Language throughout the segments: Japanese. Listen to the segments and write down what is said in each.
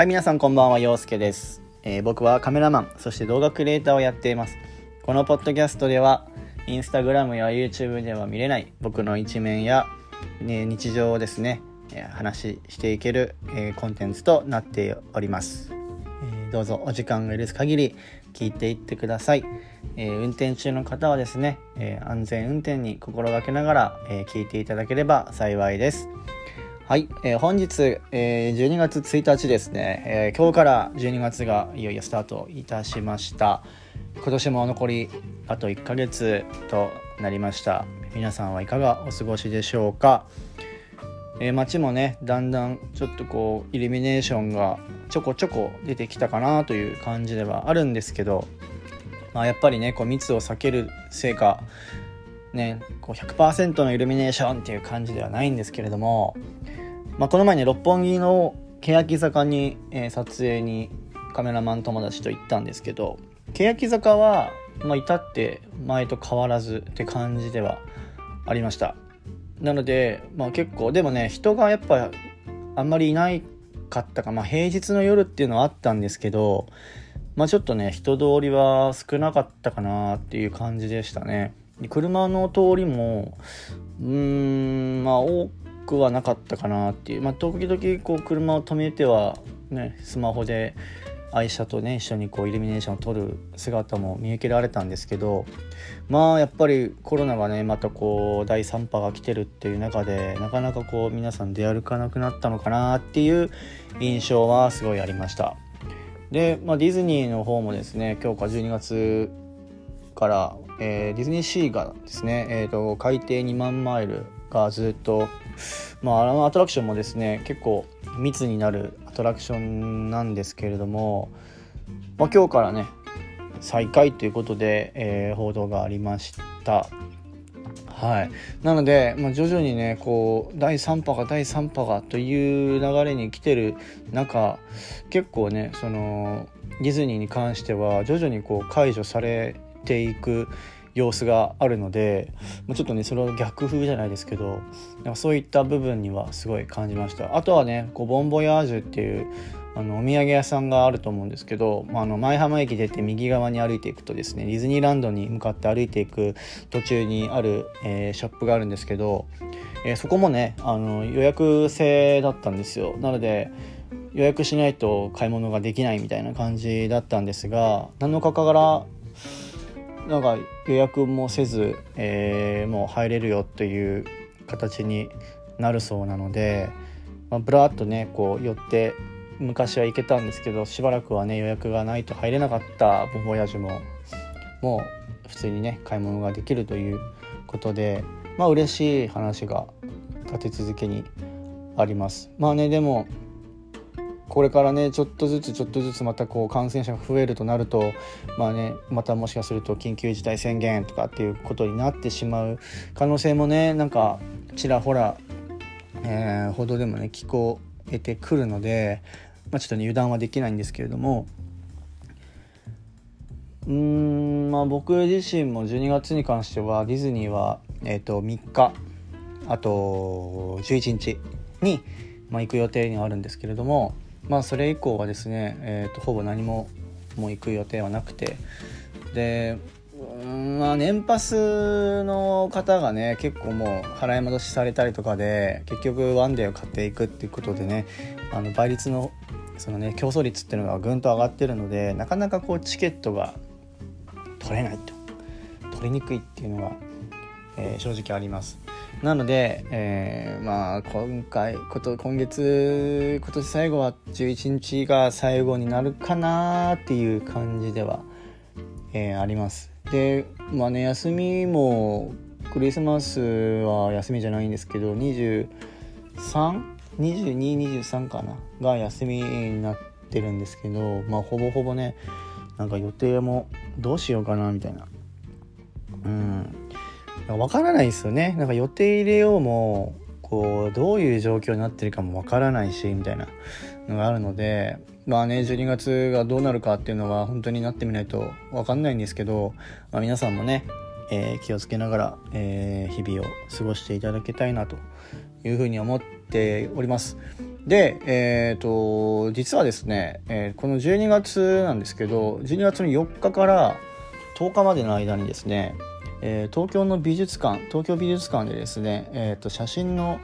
はい、皆さんこんばんは、陽介です、えー僕はカメラマン、そして動画クリエイターをやっています。このポッドキャストでは、インスタグラムや YouTube では見れない僕の一面や、ね、日常をですね、え話ししていける、えーコンテンツとなっております。えーどうぞお時間が許す限り聞いていってください。えー運転中の方はですね、えー安全運転に心がけながら、えー聞いていただければ幸いです。はい、えー本日、えー12月1日ですね、えー今日から12月がいよいよスタートいたしました。今年も残りあと1ヶ月となりました。皆さんはいかがお過ごしでしょうか、えー街もねだんだんちょっとこうイルミネーションがちょこちょこ出てきたかなという感じではあるんですけど、まあ、やっぱりねこう密を避けるせいかね、こう100%のイルミネーションっていう感じではないんですけれども、まあ、この前ね六本木の欅坂に、えー撮影にカメラマン友達と行ったんですけど欅坂は、まあ、至って前と変わらずって感じではありました。なので、まあ、結構でもね人がやっぱあんまりいないかったか、まあ、平日の夜っていうのはあったんですけど、まあ、ちょっとね人通りは少なかったかなっていう感じでしたね。車の通りもうーんまあ多くはなかったかなっていう。まあ時々こう車を止めてはねスマホで愛車とね一緒にこうイルミネーションを撮る姿も見受けられたんですけどまあやっぱりコロナがねまたこう第3波が来てるっていう中でなかなかこう皆さん出歩かなくなったのかなっていう印象はすごいありました。で、まあ、ディズニーの方もですね今日か12月から、えーディズニーシーがですね、えー、と海底2万マイルがずっと、まあ、あのアトラクションもですね結構密になるアトラクションなんですけれども、まあ、今日からね再開ということで、えー報道がありました。はい、なので、まあ、徐々にねこう第3波が第3波がという流れに来てる中結構ねそのディズニーに関しては徐々にこう解除されていく様子があるのでちょっとねそれは逆風じゃないですけどなんかそういった部分にはすごい感じました。あとはねこうボンボヤージュっていうあのお土産屋さんがあると思うんですけど、まあ、あの舞浜駅出て右側に歩いていくとですねディズニーランドに向かって歩いていく途中にある、えーショップがあるんですけど、えーそこもねあの予約制だったんですよ。なので予約しないと買い物ができないみたいな感じだったんですが7日からなんか予約もせず、えーもう入れるよという形になるそうなので、まあ、ブラーっとねこう寄って昔は行けたんですけどしばらくはね予約がないと入れなかったボン・ヴォヤージュももう普通にね買い物ができるということでまあ嬉しい話が立て続けにあります。まあねでもこれからねちょっとずつちょっとずつまたこう感染者が増えるとなるとまあねまたもしかすると緊急事態宣言とかっていうことになってしまう可能性もねなんかちらほら、えー報道でもね聞こえてくるので、まあ、ちょっとね油断はできないんですけれども。うんまあ僕自身も12月に関してはディズニーは、えー、と3日あと11日に、まあ、行く予定にはあるんですけれども。まあそれ以降はですね、えー、とほぼ何ももう行く予定はなくてでうんまあ年パスの方がね結構もう払い戻しされたりとかで結局ワンデーを買っていくっていうことでねあの倍率のそのね競争率っていうのがぐんと上がってるのでなかなかこうチケットが取れないと。取りにくいっていうのが、えー正直あります。なので、えーまあ今回こと今月今年最後は11日が最後になるかなっていう感じでは、えーあります。でまあね休みもクリスマスは休みじゃないんですけど232223かな？が休みになってるんですけどまあほぼほぼねなんか予定もどうしようかなみたいな。うん。わからないですよね。なんか予定入れようもこうどういう状況になってるかもわからないしみたいなのがあるのでまあね12月がどうなるかっていうのは本当になってみないとわかんないんですけど、まあ、皆さんもね、えー気をつけながら、えー日々を過ごしていただきたいなというふうに思っております。で、えっ、と、実はですね、えーこの12月なんですけど、12月の4日から10日までの間にですね、えー東京の美術館、東京美術館でですね、えっ、と、写真の、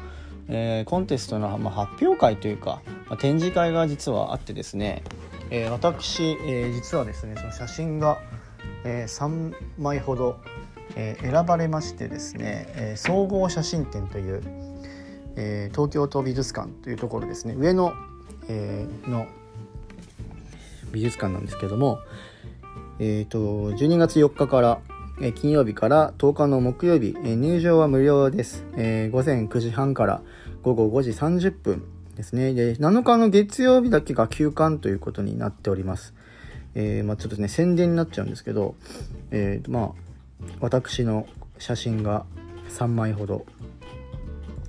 えーコンテストの、まあ、発表会というか、まあ展示会が実はあってですね、えー私、えー実はですね、その写真が、え3枚ほど、えー選ばれましてですね、えー総合写真展という、えー東京都美術館というところですね上野、えーの美術館なんですけども、えー、と12月4日から、金曜日から10日の木曜日、入場は無料です、え午前9時半から午後5時30分ですね。で7日の月曜日だけが休館ということになっております、えーまあ、ちょっとね宣伝になっちゃうんですけど、えーまあ私の写真が3枚ほど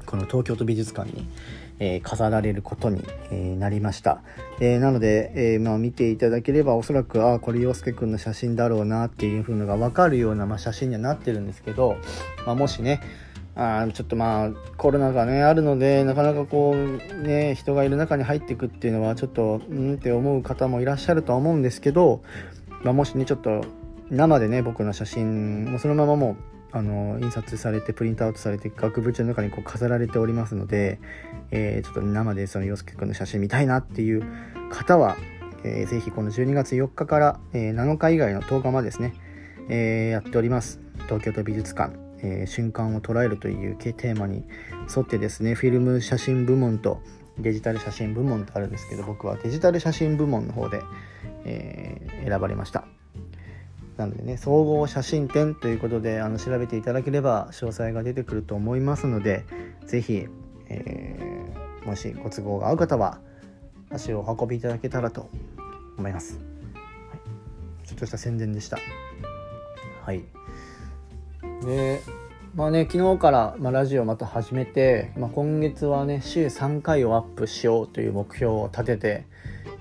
この東京都美術館に、えー飾られることに、えーなりました、えーなので、えまあ、見ていただければおそらくああこれ陽介くんの写真だろうなっていう風のが分かるような、まあ、写真にはなってるんですけど、まあ、もしねあちょっとまあコロナがねあるのでなかなかこうね人がいる中に入っていくっていうのはちょっとうんって思う方もいらっしゃるとは思うんですけど、まあ、もしねちょっと生でね僕の写真もそのままもうあの印刷されてプリントアウトされて額縁の中にこう飾られておりますので、えーちょっと生でその洋介くんの写真見たいなっていう方は、えーぜひこの12月4日から、えー7日以外の10日までですね、えーやっております。東京都美術館、えー瞬間を捉えるというテーマに沿ってですねフィルム写真部門とデジタル写真部門とあるんですけど僕はデジタル写真部門の方で、えー選ばれました。なのでね総合写真展ということであの調べていただければ詳細が出てくると思いますので是非、えーもしご都合が合う方は足をお運びいただけたらと思います、はい、ちょっとした宣伝でした。はい。でまあね昨日から、まあ、ラジオまた始めて、まあ、今月はね週3回をアップしようという目標を立てて、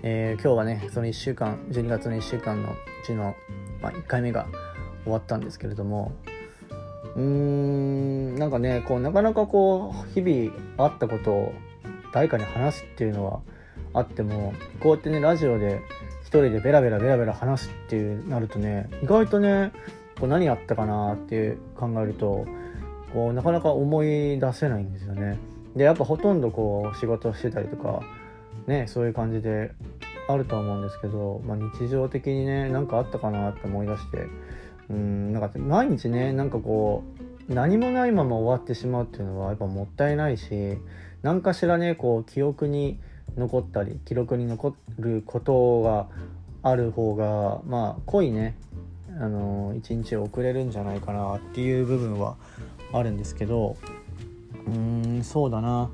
えー今日はねその1週間12月の1週間のうちの、まあ、1回目が終わったんですけれどもうーんなんかねこうなかなかこう日々あったことを誰かに話すっていうのはあってもこうやってねラジオで一人でベラベラベラベラ話すっていうなるとね意外とねこう何やったかなって考えるとこうなかなか思い出せないんですよね。でやっぱほとんどこう仕事してたりとかねそういう感じであると思うんですけど、まあ、日常的にね何かあったかなって思い出して。うんなんか毎日ねなんかこう何もないまま終わってしまうっていうのはやっぱもったいないし何かしらねこう記憶に残ったり記録に残ることがある方がまあ濃いねあの一日を送れるんじゃないかなっていう部分はあるんですけどうーんそうだな。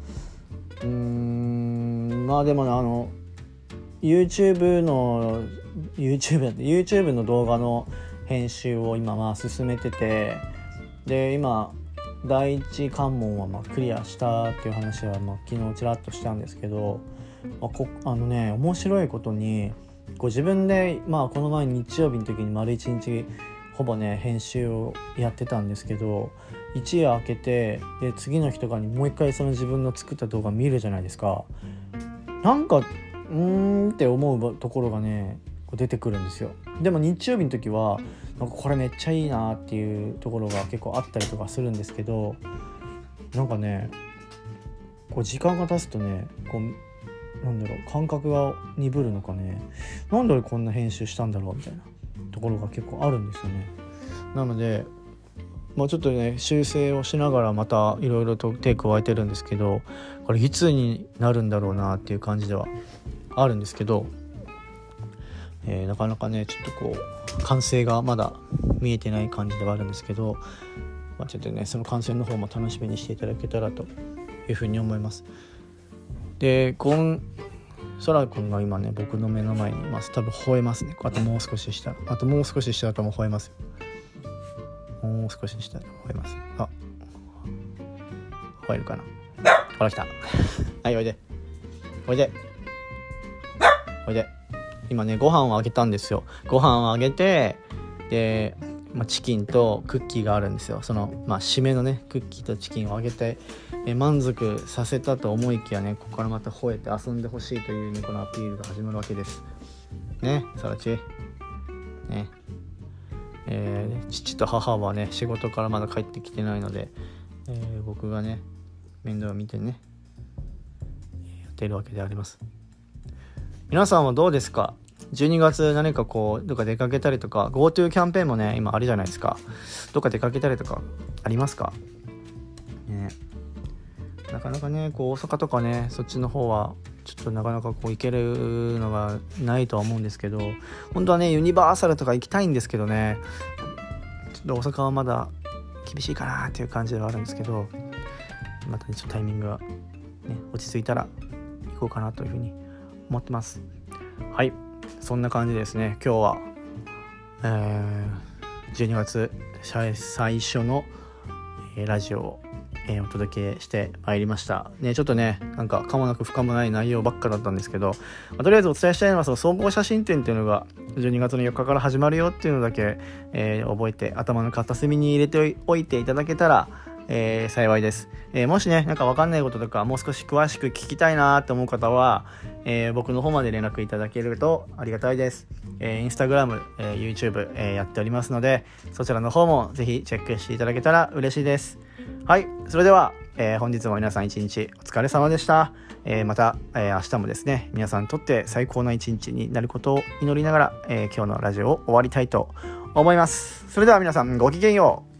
うーんまあでもあの YouTube の YouTube だって YouTube の動画の編集を今まあ進めててで今第一関門はまあクリアしたっていう話はまあ昨日ちらっとしたんですけど、まあ、こあのね面白いことにこ自分でまあこの前日曜日の時に丸一日ほぼね編集をやってたんですけど一夜明けてで次の日とかにもう一回その自分の作った動画見るじゃないですか。なんかうーんって思うところがねこう出てくるんですよ。でも日曜日の時はなんかこれめっちゃいいなっていうところが結構あったりとかするんですけどなんかねこう時間が経つとねこうなんだろう感覚が鈍るのかね。なんで俺こんな編集したんだろうみたいなところが結構あるんですよね。なのでまあちょっとね修正をしながらまたいろいろと手加えてるんですけどこれいつになるんだろうなっていう感じではあるんですけど、えーなかなかねちょっとこう完成がまだ見えてない感じではあるんですけど、まあ、ちょっとねその完成の方も楽しみにしていただけたらというふうに思います。でゴンそらくんが今ね僕の目の前にいます多分吠えますね。あともう少ししたらあともう少ししたらとも吠えますよ。もう少ししたら吠えます。あ。吠えるかな。ほら来た。はいおいで。おいで。おいで今ねご飯をあげたんですよ。ご飯をあげてでまあ、チキンとクッキーがあるんですよ。その、まあ、締めのねクッキーとチキンをあげて、え満足させたと思いきやねここからまた吠えて遊んでほしいというねこのアピールが始まるわけです。ねさらちね。えー、父と母はね仕事からまだ帰ってきてないので、えー、僕がね面倒を見てねやっているわけであります。皆さんはどうですか？12月何かこうどっか出かけたりとか？GoTo キャンペーンもね今あるじゃないですか。どっか出かけたりとか？ありますか？ね。なかなかねこう大阪とかねそっちの方はちょっとなかなかこう行けるのがないとは思うんですけど本当はねユニバーサルとか行きたいんですけどねちょっと大阪はまだ厳しいかなっていう感じではあるんですけどまた、ね、ちょっとタイミングが、ね、落ち着いたら行こうかなというふうに思ってます。はい。そんな感じですね。今日は、えー、12月最初の、えー、ラジオを、えー、お届けしてまいりました。ねちょっとねなんかかもなく不可もない内容ばっかだったんですけど、まあ、とりあえずお伝えしたいのはその総合写真展っていうのが12月の4日から始まるよっていうのだけ、えー、覚えて頭の片隅に入れておいていただけたらえー、幸いです、えー、もしね、なんかわかんないこととか、もう少し詳しく聞きたいなと思う方は、えー、僕の方まで連絡いただけるとありがたいです。えー、インスタグラム、え YouTube、えやっておりますので、そちらの方もぜひチェックしていただけたら嬉しいです。はい、それでは、え本日も皆さん一日お疲れ様でした。えまた、え明日もですね、皆さんにとって最高な一日になることを祈りながら、え今日のラジオを終わりたいと思います。それでは皆さんごきげんよう。